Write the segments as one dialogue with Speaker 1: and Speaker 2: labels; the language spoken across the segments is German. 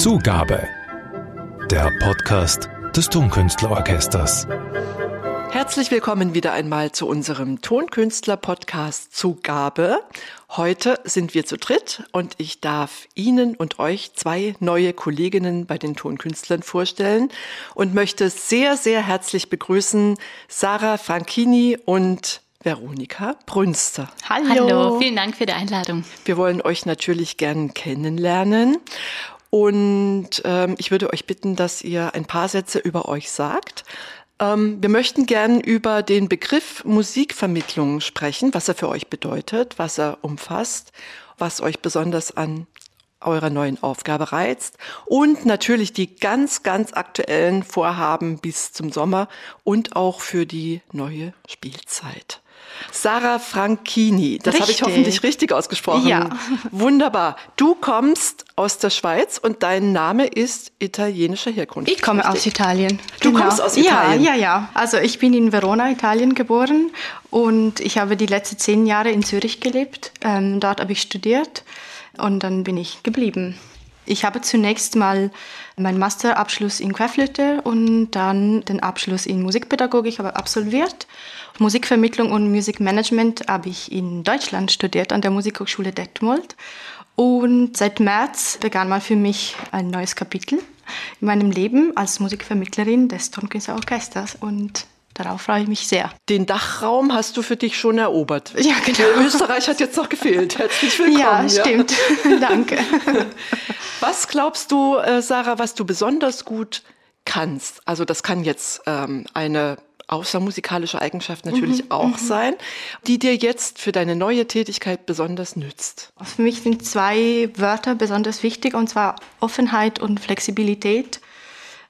Speaker 1: Zugabe. Der Podcast des Tonkünstlerorchesters.
Speaker 2: Herzlich willkommen wieder einmal zu unserem Tonkünstler-Podcast Zugabe. Heute sind wir zu dritt und ich darf Ihnen und euch zwei neue Kolleginnen bei den Tonkünstlern vorstellen und möchte sehr, sehr herzlich begrüßen Sarah Franchini und Veronika Brünster.
Speaker 3: Hallo. Hallo, vielen Dank für die Einladung.
Speaker 2: Wir wollen euch natürlich gern kennenlernen. Und ähm, ich würde euch bitten, dass ihr ein paar Sätze über euch sagt. Ähm, wir möchten gern über den Begriff Musikvermittlung sprechen, was er für euch bedeutet, was er umfasst, was euch besonders an eurer neuen Aufgabe reizt und natürlich die ganz, ganz aktuellen Vorhaben bis zum Sommer und auch für die neue Spielzeit. Sarah Franchini, das habe ich hoffentlich richtig ausgesprochen.
Speaker 3: Ja.
Speaker 2: Wunderbar. Du kommst aus der Schweiz und dein Name ist italienischer Herkunft.
Speaker 3: Ich komme richtig? aus Italien.
Speaker 2: Du genau. kommst aus Italien?
Speaker 3: Ja, ja, ja. Also ich bin in Verona, Italien geboren und ich habe die letzten zehn Jahre in Zürich gelebt. Ähm, dort habe ich studiert und dann bin ich geblieben. Ich habe zunächst mal meinen Masterabschluss in Querflöte und dann den Abschluss in Musikpädagogik absolviert. Musikvermittlung und Musikmanagement habe ich in Deutschland studiert an der Musikhochschule Detmold. Und seit März begann mal für mich ein neues Kapitel in meinem Leben als Musikvermittlerin des Tonkünstlerorchesters. Und Darauf freue ich mich sehr.
Speaker 2: Den Dachraum hast du für dich schon erobert.
Speaker 3: Ja, genau.
Speaker 2: Österreich hat jetzt noch gefehlt. Herzlich willkommen.
Speaker 3: Ja, stimmt. Ja. Danke.
Speaker 2: Was glaubst du, äh, Sarah, was du besonders gut kannst? Also das kann jetzt ähm, eine außermusikalische Eigenschaft natürlich mhm, auch mhm. sein, die dir jetzt für deine neue Tätigkeit besonders nützt?
Speaker 3: Für mich sind zwei Wörter besonders wichtig, und zwar Offenheit und Flexibilität.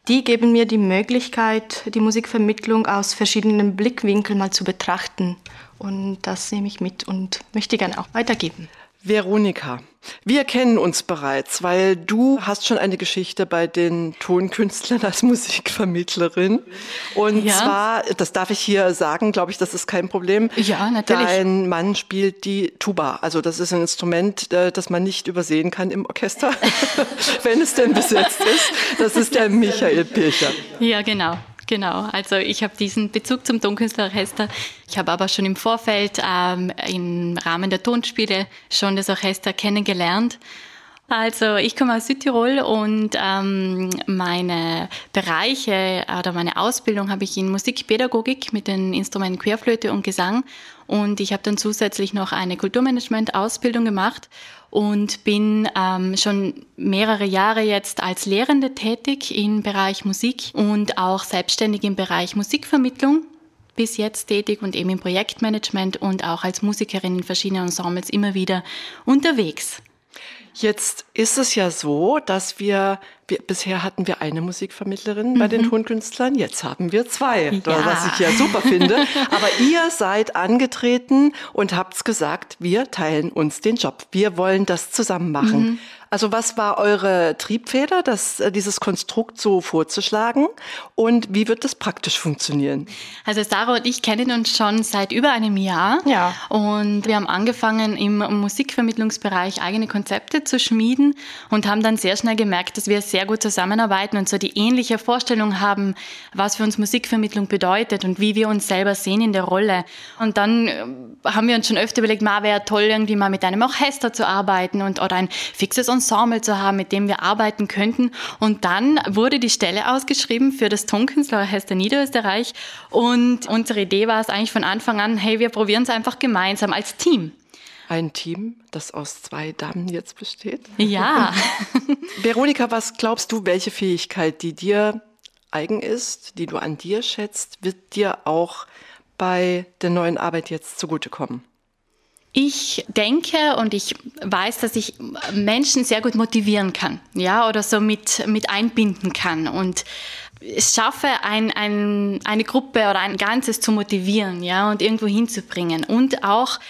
Speaker 3: Die geben mir die Möglichkeit, die Musikvermittlung aus verschiedenen Blickwinkeln mal zu betrachten. Und das nehme ich mit und möchte gerne auch weitergeben.
Speaker 2: Veronika, wir kennen uns bereits, weil du hast schon eine Geschichte bei den Tonkünstlern als Musikvermittlerin. Und ja. zwar, das darf ich hier sagen, glaube ich, das ist kein Problem.
Speaker 3: Ja, natürlich.
Speaker 2: Dein Mann spielt die Tuba. Also das ist ein Instrument, äh, das man nicht übersehen kann im Orchester, wenn es denn besetzt ist. Das ist der Michael Pircher.
Speaker 3: Ja, genau. Genau, also ich habe diesen Bezug zum Tonkünstlerorchester. Ich habe aber schon im Vorfeld ähm, im Rahmen der Tonspiele schon das Orchester kennengelernt. Also ich komme aus Südtirol und ähm, meine Bereiche oder meine Ausbildung habe ich in Musikpädagogik mit den Instrumenten Querflöte und Gesang und ich habe dann zusätzlich noch eine Kulturmanagement-Ausbildung gemacht und bin ähm, schon mehrere Jahre jetzt als Lehrende tätig im Bereich Musik und auch selbstständig im Bereich Musikvermittlung bis jetzt tätig und eben im Projektmanagement und auch als Musikerin in verschiedenen Ensembles immer wieder unterwegs.
Speaker 2: Jetzt ist es ja so, dass wir, wir bisher hatten wir eine Musikvermittlerin mhm. bei den mhm. Tonkünstlern, jetzt haben wir zwei, ja. was ich ja super finde. Aber ihr seid angetreten und habt's gesagt, wir teilen uns den Job. Wir wollen das zusammen machen. Mhm. Also was war eure Triebfeder, das, äh, dieses Konstrukt so vorzuschlagen? Und wie wird das praktisch funktionieren?
Speaker 3: Also Sarah und ich kennen uns schon seit über einem Jahr.
Speaker 2: Ja.
Speaker 3: Und wir haben angefangen, im Musikvermittlungsbereich eigene Konzepte zu schmieden und haben dann sehr schnell gemerkt, dass wir sehr gut zusammenarbeiten und so die ähnliche Vorstellung haben, was für uns Musikvermittlung bedeutet und wie wir uns selber sehen in der Rolle. Und dann äh, haben wir uns schon öfter überlegt, ma wäre toll, irgendwie mal mit einem Orchester zu arbeiten und oder ein fixes Ensemble zu haben, mit dem wir arbeiten könnten. Und dann wurde die Stelle ausgeschrieben für das Tonkünstlerorchester Niederösterreich. Und unsere Idee war es eigentlich von Anfang an, hey, wir probieren es einfach gemeinsam als Team.
Speaker 2: Ein Team, das aus zwei Damen jetzt besteht?
Speaker 3: Ja.
Speaker 2: Veronika, was glaubst du, welche Fähigkeit, die dir eigen ist, die du an dir schätzt, wird dir auch bei der neuen Arbeit jetzt zugutekommen?
Speaker 3: Ich denke und ich weiß, dass ich Menschen sehr gut motivieren kann, ja, oder so mit, mit einbinden kann und es schaffe, ein, ein, eine Gruppe oder ein Ganzes zu motivieren, ja, und irgendwo hinzubringen und auch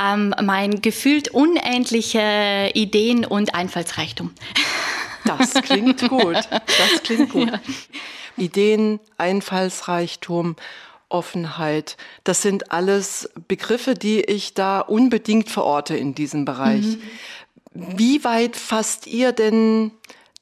Speaker 3: ähm, mein gefühlt unendliche Ideen und Einfallsreichtum.
Speaker 2: Das klingt gut. Das klingt gut. Ja. Ideen, Einfallsreichtum Offenheit. Das sind alles Begriffe, die ich da unbedingt verorte in diesem Bereich. Mhm. Wie weit fasst ihr denn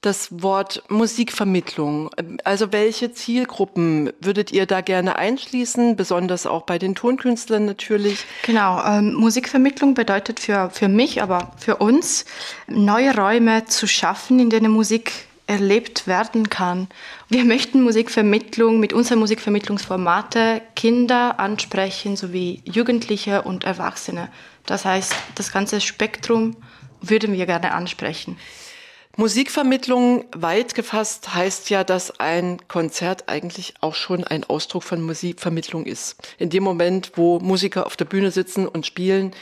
Speaker 2: das Wort Musikvermittlung. Also welche Zielgruppen würdet ihr da gerne einschließen, besonders auch bei den Tonkünstlern natürlich?
Speaker 4: Genau, ähm, Musikvermittlung bedeutet für, für mich, aber für uns, neue Räume zu schaffen, in denen Musik erlebt werden kann. Wir möchten Musikvermittlung mit unseren Musikvermittlungsformate Kinder ansprechen, sowie Jugendliche und Erwachsene. Das heißt, das ganze Spektrum würden wir gerne ansprechen.
Speaker 2: Musikvermittlung weit gefasst heißt ja, dass ein Konzert eigentlich auch schon ein Ausdruck von Musikvermittlung ist. In dem Moment, wo Musiker auf der Bühne sitzen und spielen,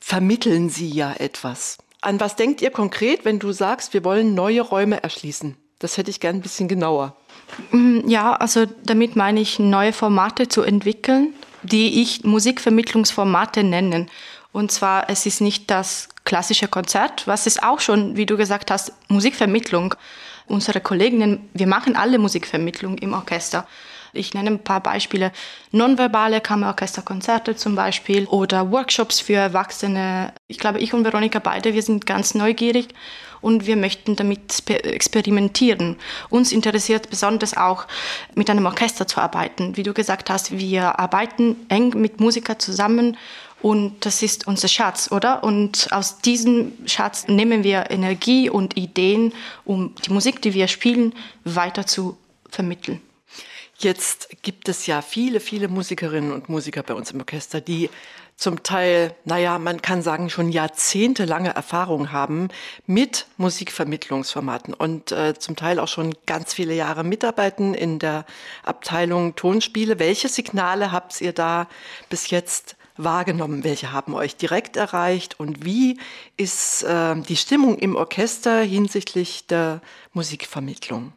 Speaker 2: vermitteln sie ja etwas. An was denkt ihr konkret, wenn du sagst, wir wollen neue Räume erschließen? Das hätte ich gern ein bisschen genauer.
Speaker 4: Mm, ja, also damit meine ich neue Formate zu entwickeln, die ich Musikvermittlungsformate nennen. Und zwar, es ist nicht das klassische Konzert, was ist auch schon, wie du gesagt hast, Musikvermittlung. Unsere Kolleginnen, wir machen alle Musikvermittlung im Orchester. Ich nenne ein paar Beispiele. Nonverbale Kammerorchesterkonzerte zum Beispiel oder Workshops für Erwachsene. Ich glaube, ich und Veronika beide, wir sind ganz neugierig und wir möchten damit experimentieren. Uns interessiert besonders auch, mit einem Orchester zu arbeiten. Wie du gesagt hast, wir arbeiten eng mit Musikern zusammen und das ist unser Schatz, oder? Und aus diesem Schatz nehmen wir Energie und Ideen, um die Musik, die wir spielen, weiter zu vermitteln.
Speaker 2: Jetzt gibt es ja viele, viele Musikerinnen und Musiker bei uns im Orchester, die zum Teil, naja, man kann sagen, schon jahrzehntelange Erfahrung haben mit Musikvermittlungsformaten und äh, zum Teil auch schon ganz viele Jahre mitarbeiten in der Abteilung Tonspiele. Welche Signale habt ihr da bis jetzt wahrgenommen? Welche haben euch direkt erreicht? Und wie ist äh, die Stimmung im Orchester hinsichtlich der Musikvermittlung?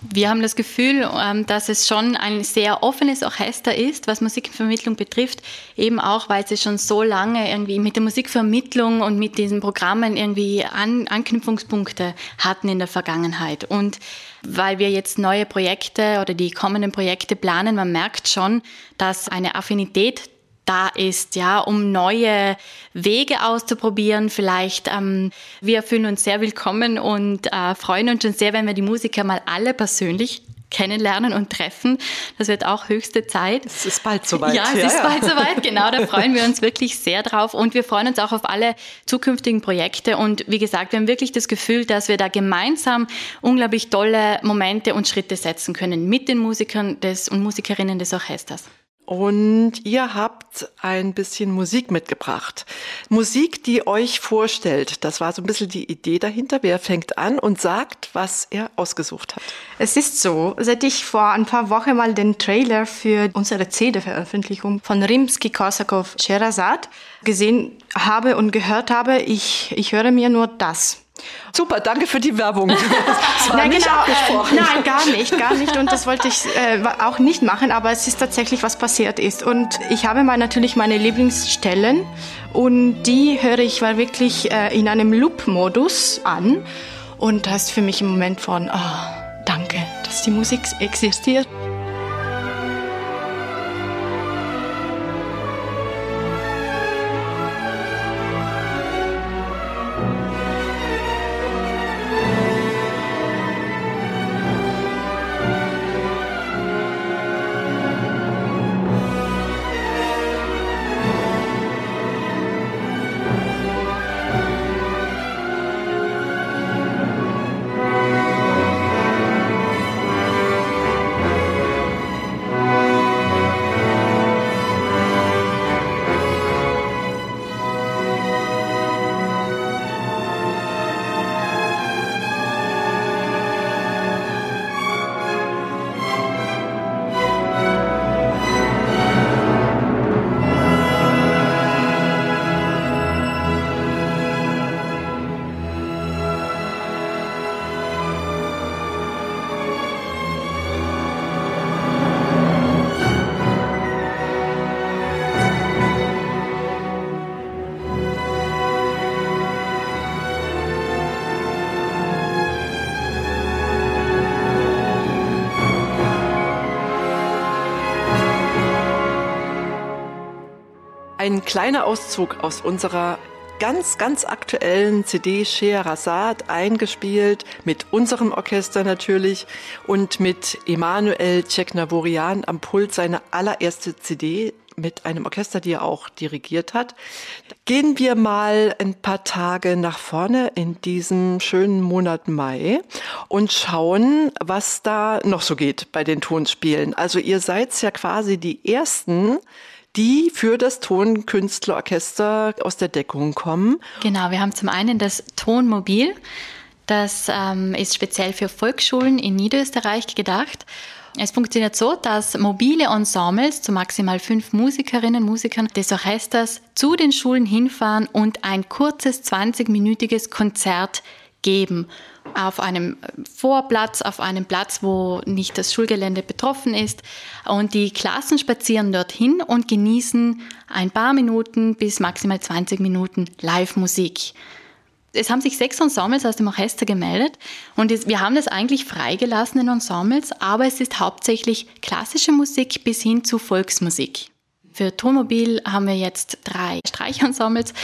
Speaker 3: wir haben das Gefühl, ähm, dass es schon ein sehr offenes Orchester ist, was Musikvermittlung betrifft, eben auch, weil sie schon so lange irgendwie mit der Musikvermittlung und mit diesen Programmen irgendwie An Anknüpfungspunkte hatten in der Vergangenheit. Und weil wir jetzt neue Projekte oder die kommenden Projekte planen, man merkt schon, dass eine Affinität da ist, ja, um neue Wege auszuprobieren. Vielleicht, ähm, wir fühlen uns sehr willkommen und äh, freuen uns schon sehr, wenn wir die Musiker mal alle persönlich kennenlernen und treffen. Das wird auch höchste Zeit.
Speaker 2: Es ist bald soweit.
Speaker 3: Ja, es ja, ist ja. bald soweit, genau. Da freuen wir uns wirklich sehr drauf. Und wir freuen uns auch auf alle zukünftigen Projekte. Und wie gesagt, wir haben wirklich das Gefühl, dass wir da gemeinsam unglaublich tolle Momente und Schritte setzen können mit den Musikern des und Musikerinnen des Orchesters.
Speaker 2: Und ihr habt ein bisschen Musik mitgebracht. Musik, die euch vorstellt. Das war so ein bisschen die Idee dahinter. Wer fängt an und sagt, was er ausgesucht hat?
Speaker 4: Es ist so, seit ich vor ein paar Wochen mal den Trailer für unsere CD-Veröffentlichung von Rimsky-Korsakov Sherazad gesehen habe und gehört habe, ich, ich höre mir nur das.
Speaker 2: Super, danke für die Werbung. Das
Speaker 4: war nein, nicht genau, abgesprochen. Äh, nein, gar nicht, gar nicht. Und das wollte ich äh, auch nicht machen, aber es ist tatsächlich, was passiert ist. Und ich habe mal natürlich meine Lieblingsstellen und die höre ich mal wirklich äh, in einem Loop-Modus an. Und das ist für mich im Moment von, oh, danke, dass die Musik existiert.
Speaker 2: Ein kleiner Auszug aus unserer ganz, ganz aktuellen CD Scheherazade eingespielt, mit unserem Orchester natürlich und mit Emanuel Ceknavorian am Pult seine allererste CD mit einem Orchester, die er auch dirigiert hat. Gehen wir mal ein paar Tage nach vorne in diesem schönen Monat Mai und schauen, was da noch so geht bei den Tonspielen. Also ihr seid ja quasi die ersten, die für das Tonkünstlerorchester aus der Deckung kommen.
Speaker 3: Genau, wir haben zum einen das Tonmobil. Das ähm, ist speziell für Volksschulen in Niederösterreich gedacht. Es funktioniert so, dass mobile Ensembles zu maximal fünf Musikerinnen und Musikern des Orchesters zu den Schulen hinfahren und ein kurzes 20-minütiges Konzert geben auf einem Vorplatz, auf einem Platz, wo nicht das Schulgelände betroffen ist. Und die Klassen spazieren dorthin und genießen ein paar Minuten bis maximal 20 Minuten Live-Musik es haben sich sechs Ensembles aus dem Orchester gemeldet und wir haben das eigentlich freigelassen in Ensembles, aber es ist hauptsächlich klassische Musik bis hin zu Volksmusik. Für Tonmobil haben wir jetzt drei Streichensembles,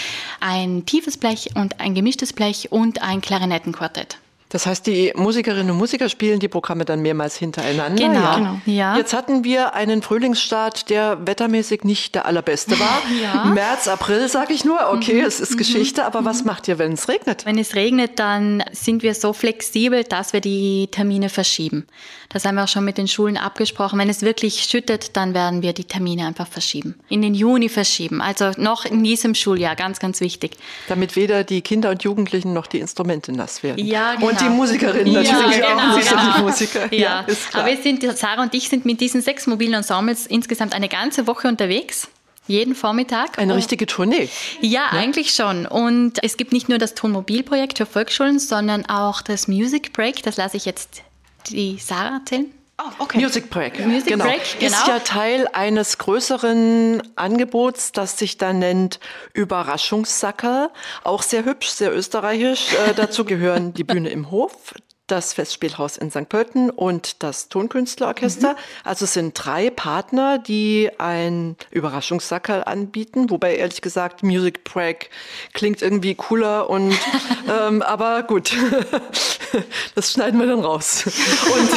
Speaker 3: ein tiefes Blech und ein gemischtes Blech und ein Klarinettenquartett.
Speaker 2: Das heißt, die Musikerinnen und Musiker spielen die Programme dann mehrmals hintereinander.
Speaker 3: Genau. Ja. genau.
Speaker 2: Ja. Jetzt hatten wir einen Frühlingsstart, der wettermäßig nicht der allerbeste war. ja. März, April, sage ich nur. Okay, mhm. es ist. Geschichte, aber was mhm. macht ihr, wenn es regnet?
Speaker 3: Wenn es regnet, dann sind wir so flexibel, dass wir die Termine verschieben. Das haben wir auch schon mit den Schulen abgesprochen. Wenn es wirklich schüttet, dann werden wir die Termine einfach verschieben. In den Juni verschieben. Also noch in diesem Schuljahr, ganz, ganz wichtig.
Speaker 2: Damit weder die Kinder und Jugendlichen noch die Instrumente nass werden.
Speaker 3: Ja, genau.
Speaker 2: Und die Musikerinnen natürlich ja, genau, auch, nicht genau. die Musiker.
Speaker 3: Ja, ja ist klar. Aber wir sind, Sarah und ich sind mit diesen sechs mobilen Ensembles insgesamt eine ganze Woche unterwegs. Jeden Vormittag.
Speaker 2: Eine richtige Tournee?
Speaker 3: Ja, ja, eigentlich schon. Und es gibt nicht nur das Tonmobilprojekt für Volksschulen, sondern auch das Music Break. Das lasse ich jetzt die Sarah erzählen.
Speaker 2: Oh, okay. Music Break. Music genau. Break, genau. Ist ja Teil eines größeren Angebots, das sich dann nennt Überraschungssackerl. Auch sehr hübsch, sehr österreichisch. Äh, dazu gehören die Bühne im Hof, das Festspielhaus in St. Pölten und das Tonkünstlerorchester. Mhm. Also es sind drei Partner, die ein Überraschungssackerl anbieten, wobei ehrlich gesagt Music Break klingt irgendwie cooler und ähm, aber gut, das schneiden wir dann raus. Und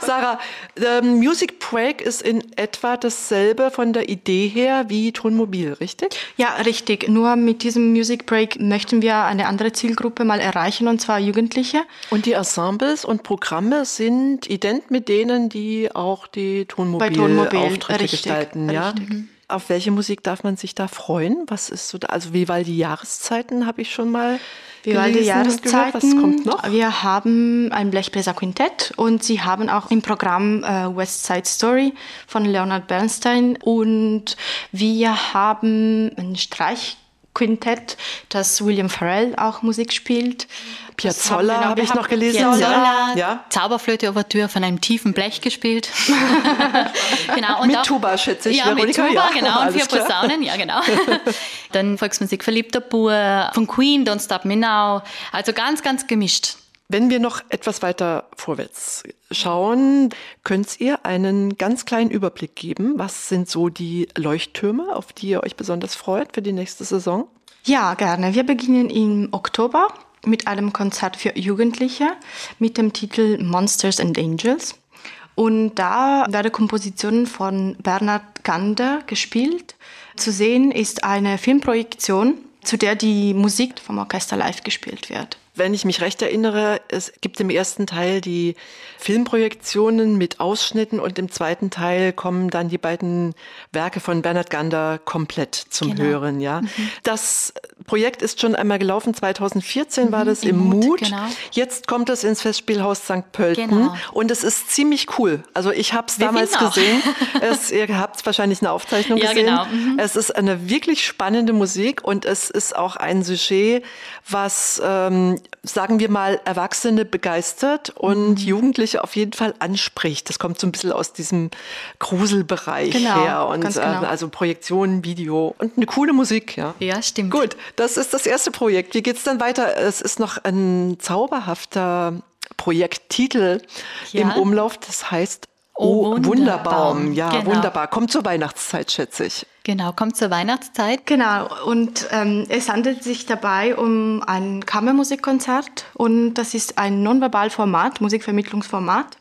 Speaker 2: Sarah, ähm, Music Break ist in etwa dasselbe von der Idee her wie Tonmobil, richtig?
Speaker 4: Ja, richtig. Nur mit diesem Music Break möchten wir eine andere Zielgruppe mal erreichen und zwar Jugendliche.
Speaker 2: Und die Ensembles und Programme sind ident mit denen, die auch die Tonmobil-Auftritte gestalten. Ja? Richtig. Auf welche Musik darf man sich da freuen? Was ist so da? Also Vivaldi Jahreszeiten habe ich schon mal Vivaldi Jahreszeiten.
Speaker 4: Was kommt noch? Wir haben ein Blechbläser-Quintett und sie haben auch im Programm äh, West Side Story von Leonard Bernstein und wir haben ein Streich Quintett, das William Farrell auch Musik spielt.
Speaker 2: Piazzolla habe ich noch gelesen.
Speaker 3: Piazzolla, ja. Zauberflöte-Ouvertüre von einem tiefen Blech gespielt.
Speaker 2: genau, und mit auch, Tuba, schätze ich.
Speaker 3: Ja, Veronika, mit Tuba, ja. genau, und vier Posaunen, ja, genau. Dann Volksmusik Verliebter Bur, von Queen, Don't Stop Me Now. Also ganz, ganz gemischt.
Speaker 2: Wenn wir noch etwas weiter vorwärts schauen, könnt ihr einen ganz kleinen Überblick geben. Was sind so die Leuchttürme, auf die ihr euch besonders freut für die nächste Saison?
Speaker 4: Ja, gerne. Wir beginnen im Oktober mit einem Konzert für Jugendliche mit dem Titel Monsters and Angels. Und da werden Kompositionen von Bernhard Gander gespielt. Zu sehen ist eine Filmprojektion, zu der die Musik vom Orchester live gespielt wird.
Speaker 2: Wenn ich mich recht erinnere, es gibt im ersten Teil die Filmprojektionen mit Ausschnitten und im zweiten Teil kommen dann die beiden Werke von Bernhard Gander komplett zum genau. Hören. Ja, mhm. das Projekt ist schon einmal gelaufen. 2014 mhm, war das im, im Mut. Mut. Genau. Jetzt kommt es ins Festspielhaus St. Pölten genau. und es ist ziemlich cool. Also ich habe es damals gesehen. es, ihr habt wahrscheinlich eine Aufzeichnung ja, gesehen. Genau. Mhm. Es ist eine wirklich spannende Musik und es ist auch ein Sujet, was ähm, sagen wir mal, Erwachsene begeistert und mhm. Jugendliche auf jeden Fall anspricht. Das kommt so ein bisschen aus diesem Gruselbereich genau, her. Und ganz genau. äh, also Projektionen, Video und eine coole Musik, ja.
Speaker 3: Ja, stimmt.
Speaker 2: Gut, das ist das erste Projekt. Wie geht's dann weiter? Es ist noch ein zauberhafter Projekttitel ja. im Umlauf. Das heißt Oh, Wunderbaum. Wunderbaum. Ja, genau. wunderbar. Kommt zur Weihnachtszeit, schätze ich.
Speaker 3: Genau, kommt zur Weihnachtszeit.
Speaker 4: Genau, und ähm, es handelt sich dabei um ein Kammermusikkonzert und das ist ein Nonverbalformat, Musikvermittlungsformat.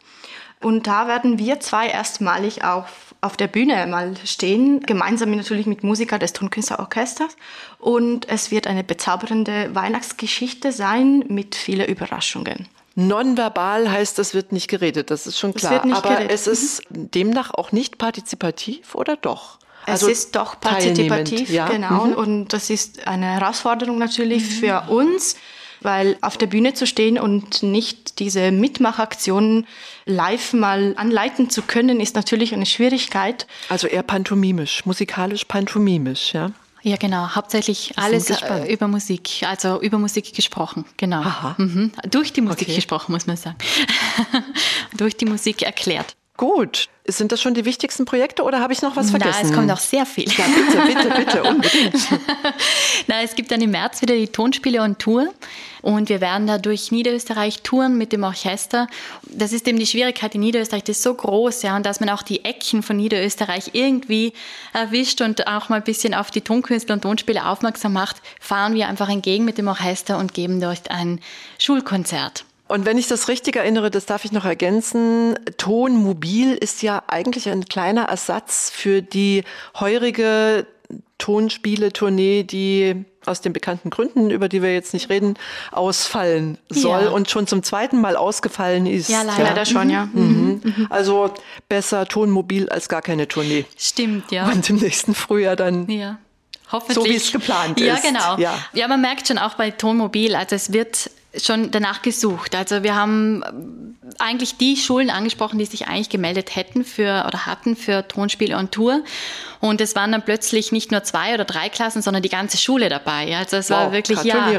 Speaker 4: Und da werden wir zwei erstmalig auf, auf der Bühne mal stehen, gemeinsam natürlich mit Musiker des Tonkünstlerorchesters. Und es wird eine bezaubernde Weihnachtsgeschichte sein mit vielen Überraschungen.
Speaker 2: Nonverbal heißt, es wird nicht geredet, das ist schon klar. Aber geredet. es ist demnach auch nicht partizipativ oder doch?
Speaker 4: Also es ist doch partizipativ, ja. genau. Mhm. Und das ist eine Herausforderung natürlich mhm. für uns, weil auf der Bühne zu stehen und nicht diese Mitmachaktionen live mal anleiten zu können, ist natürlich eine Schwierigkeit.
Speaker 2: Also eher pantomimisch, musikalisch pantomimisch, ja.
Speaker 3: Ja, genau. Hauptsächlich alles äh, über Musik, also über Musik gesprochen, genau. Mhm. Durch die Musik okay. gesprochen, muss man sagen. Durch die Musik erklärt.
Speaker 2: Gut. Sind das schon die wichtigsten Projekte oder habe ich noch was vergessen?
Speaker 3: Na, es kommt noch sehr viel.
Speaker 2: Ja, bitte, bitte, bitte, unbedingt.
Speaker 3: Na, es gibt dann im März wieder die Tonspiele und Tour und wir werden da durch Niederösterreich touren mit dem Orchester. Das ist eben die Schwierigkeit in Niederösterreich, das ist so groß, ja, und dass man auch die Ecken von Niederösterreich irgendwie erwischt und auch mal ein bisschen auf die Tonkünstler und Tonspiele aufmerksam macht, fahren wir einfach entgegen mit dem Orchester und geben dort ein Schulkonzert.
Speaker 2: Und wenn ich das richtig erinnere, das darf ich noch ergänzen, Tonmobil ist ja eigentlich ein kleiner Ersatz für die heurige Tonspiele-Tournee, die aus den bekannten Gründen, über die wir jetzt nicht reden, ausfallen soll ja. und schon zum zweiten Mal ausgefallen ist.
Speaker 3: Ja, leider ja. schon, ja.
Speaker 2: Mhm. Mhm. mhm. Also besser Tonmobil als gar keine Tournee.
Speaker 3: Stimmt, ja.
Speaker 2: Und im nächsten Frühjahr dann
Speaker 3: ja.
Speaker 2: Hoffentlich. so, wie es geplant
Speaker 3: ja,
Speaker 2: ist.
Speaker 3: Genau. Ja, genau. Ja, man merkt schon auch bei Tonmobil, also es wird schon danach gesucht. Also wir haben eigentlich die Schulen angesprochen, die sich eigentlich gemeldet hätten für oder hatten für Tonspiele on Tour. Und es waren dann plötzlich nicht nur zwei oder drei Klassen, sondern die ganze Schule dabei. Also es wow, war wirklich, ja,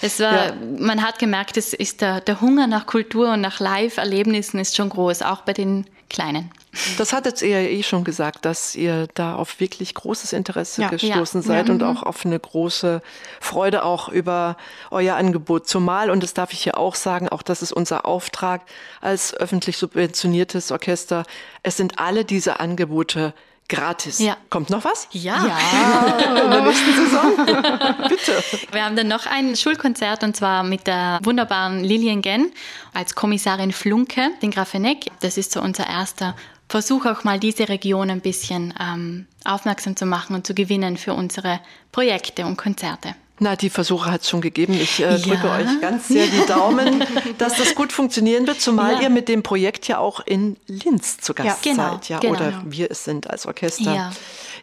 Speaker 3: es war, ja. man hat gemerkt, es ist der, der Hunger nach Kultur und nach Live-Erlebnissen ist schon groß, auch bei den Kleinen.
Speaker 2: Das hattet ihr ja eh schon gesagt, dass ihr da auf wirklich großes Interesse ja, gestoßen ja, seid ja, und auch auf eine große Freude auch über euer Angebot. Zumal, und das darf ich hier auch sagen, auch das ist unser Auftrag als öffentlich subventioniertes Orchester, es sind alle diese Angebote gratis. Ja. Kommt noch was?
Speaker 3: Ja.
Speaker 2: ja. In der nächsten Saison. Bitte.
Speaker 3: Wir haben dann noch ein Schulkonzert und zwar mit der wunderbaren Lilian Genn als Kommissarin Flunke, den Grafeneck. Das ist so unser erster Versuch auch mal diese Region ein bisschen ähm, aufmerksam zu machen und zu gewinnen für unsere Projekte und Konzerte.
Speaker 2: Na, die Versuche hat es schon gegeben. Ich äh, drücke ja. euch ganz sehr die Daumen, dass das gut funktionieren wird, zumal ja. ihr mit dem Projekt ja auch in Linz zu Gast ja, genau, seid, ja, genau. oder wir es sind als Orchester. Ja.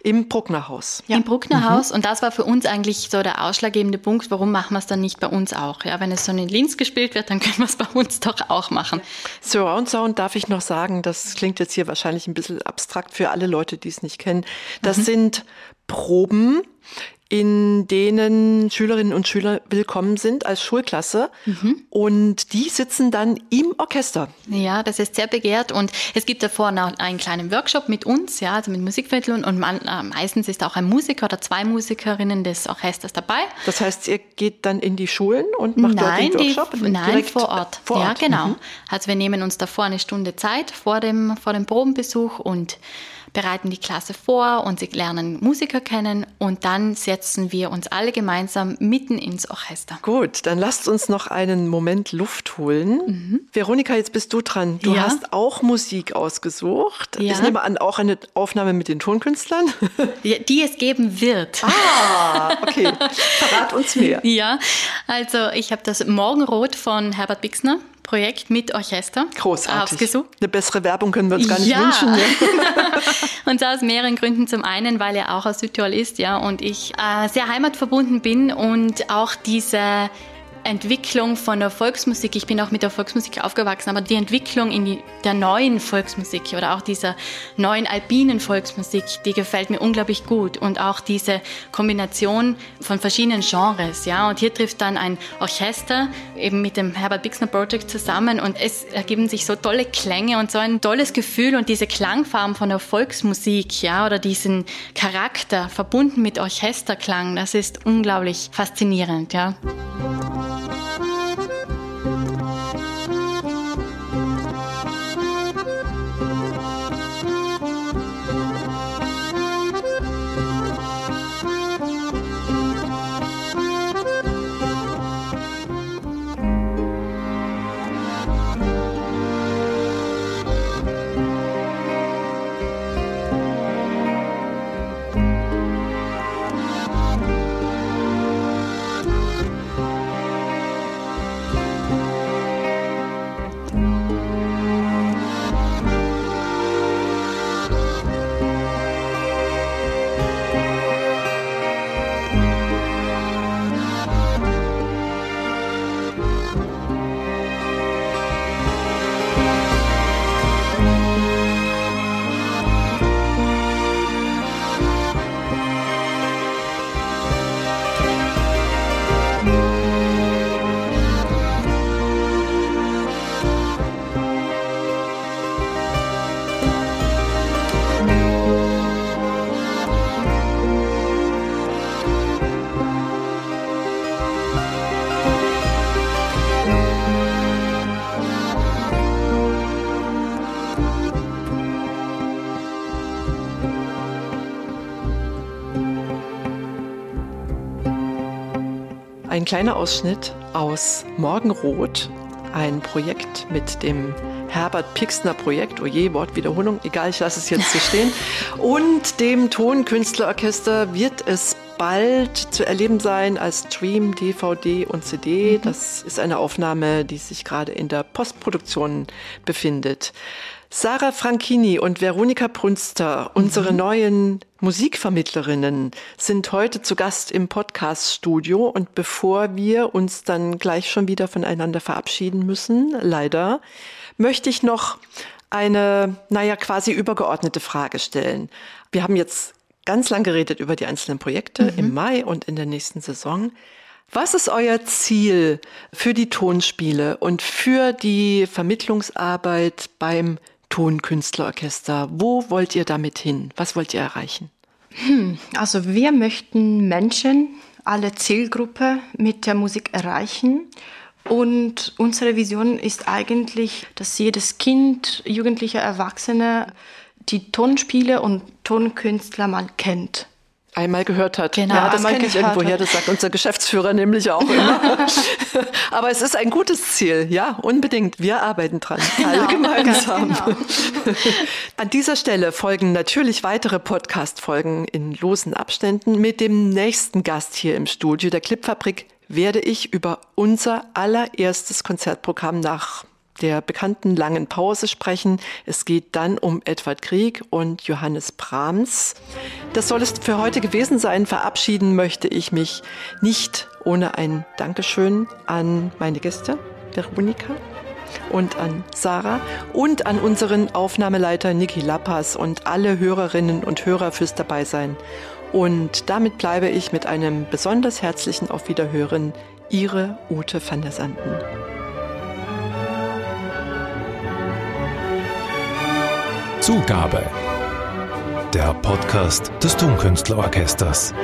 Speaker 2: Im Brucknerhaus.
Speaker 3: Ja. Im Brucknerhaus. Mhm. Und das war für uns eigentlich so der ausschlaggebende Punkt, warum machen wir es dann nicht bei uns auch? Ja, wenn es so in Linz gespielt wird, dann können wir es bei uns doch auch machen.
Speaker 2: Surround Sound darf ich noch sagen, das klingt jetzt hier wahrscheinlich ein bisschen abstrakt für alle Leute, die es nicht kennen. Das mhm. sind Proben in denen Schülerinnen und Schüler willkommen sind als Schulklasse. Mhm. Und die sitzen dann im Orchester.
Speaker 3: Ja, das ist sehr begehrt. Und es gibt davor noch einen kleinen Workshop mit uns, ja, also mit Musikvermittlung. Und man, äh, meistens ist auch ein Musiker oder zwei Musikerinnen des Orchesters dabei.
Speaker 2: Das heißt, ihr geht dann in die Schulen und macht
Speaker 3: nein,
Speaker 2: dort den Workshop?
Speaker 3: Die, nein, vor Ort. vor Ort. Ja, genau. Mhm. Also wir nehmen uns davor eine Stunde Zeit vor dem, vor dem Probenbesuch und bereiten die Klasse vor und sie lernen Musiker kennen und dann setzen wir uns alle gemeinsam mitten ins Orchester.
Speaker 2: Gut, dann lasst uns noch einen Moment Luft holen. Mhm. Veronika, jetzt bist du dran. Du ja. hast auch Musik ausgesucht. Ja. Ich nehme an, auch eine Aufnahme mit den Tonkünstlern.
Speaker 3: Ja, die es geben wird.
Speaker 2: Ah, okay. Verrat uns mehr.
Speaker 3: Ja, also ich habe das Morgenrot von Herbert Bixner Projekt mit Orchester
Speaker 2: Großartig.
Speaker 3: ausgesucht.
Speaker 2: Eine bessere Werbung können wir uns gar nicht ja. wünschen. Ja.
Speaker 3: und zwar aus mehreren Gründen. Zum einen, weil er auch aus Südtirol ist, ja, und ich äh, sehr heimatverbunden bin und auch diese Entwicklung von der Volksmusik, ich bin auch mit der Volksmusik aufgewachsen, aber die Entwicklung in die, der neuen Volksmusik oder auch dieser neuen alpinen Volksmusik, die gefällt mir unglaublich gut. Und auch diese Kombination von verschiedenen Genres, ja, und hier trifft dann ein Orchester eben mit dem Herbert Bixner Project zusammen und es ergeben sich so tolle Klänge und so ein tolles Gefühl und diese Klangfarben von der Volksmusik, ja, oder diesen Charakter verbunden mit Orchesterklang, das ist unglaublich faszinierend, ja.
Speaker 2: Ein kleiner Ausschnitt aus Morgenrot, ein Projekt mit dem Herbert Pixner Projekt, oje, Wortwiederholung, egal, ich lasse es jetzt so stehen. Und dem Tonkünstlerorchester wird es bald zu erleben sein als Stream, DVD und CD. Mhm. Das ist eine Aufnahme, die sich gerade in der Postproduktion befindet. Sarah Franchini und Veronika Brunster, unsere mhm. neuen Musikvermittlerinnen, sind heute zu Gast im Podcast-Studio. Und bevor wir uns dann gleich schon wieder voneinander verabschieden müssen, leider, möchte ich noch eine, naja, quasi übergeordnete Frage stellen. Wir haben jetzt ganz lang geredet über die einzelnen Projekte mhm. im Mai und in der nächsten Saison. Was ist euer Ziel für die Tonspiele und für die Vermittlungsarbeit beim Tonkünstlerorchester? Wo wollt ihr damit hin? Was wollt ihr erreichen?
Speaker 4: Hm, also wir möchten Menschen, alle Zielgruppe mit der Musik erreichen. Und unsere Vision ist eigentlich, dass jedes Kind, Jugendliche, Erwachsene die Tonspiele und Tonkünstler mal kennt.
Speaker 2: Einmal gehört hat. Genau, ja, das kenne ich irgendwoher, das sagt unser Geschäftsführer nämlich auch immer. Aber es ist ein gutes Ziel, ja, unbedingt. Wir arbeiten dran, genau, alle gemeinsam. Genau. An dieser Stelle folgen natürlich weitere Podcast-Folgen in losen Abständen. Mit dem nächsten Gast hier im Studio, der Clipfabrik, werde ich über unser allererstes Konzertprogramm nach der bekannten langen Pause sprechen. Es geht dann um Edward Krieg und Johannes Brahms. Das soll es für heute gewesen sein. Verabschieden möchte ich mich nicht ohne ein Dankeschön an meine Gäste, Veronika und an Sarah und an unseren Aufnahmeleiter Niki Lappas und alle Hörerinnen und Hörer fürs Dabeisein. Und damit bleibe ich mit einem besonders herzlichen Auf Wiederhören. Ihre Ute van der Sanden.
Speaker 1: Zugabe. Der Podcast des Tonkünstlerorchesters.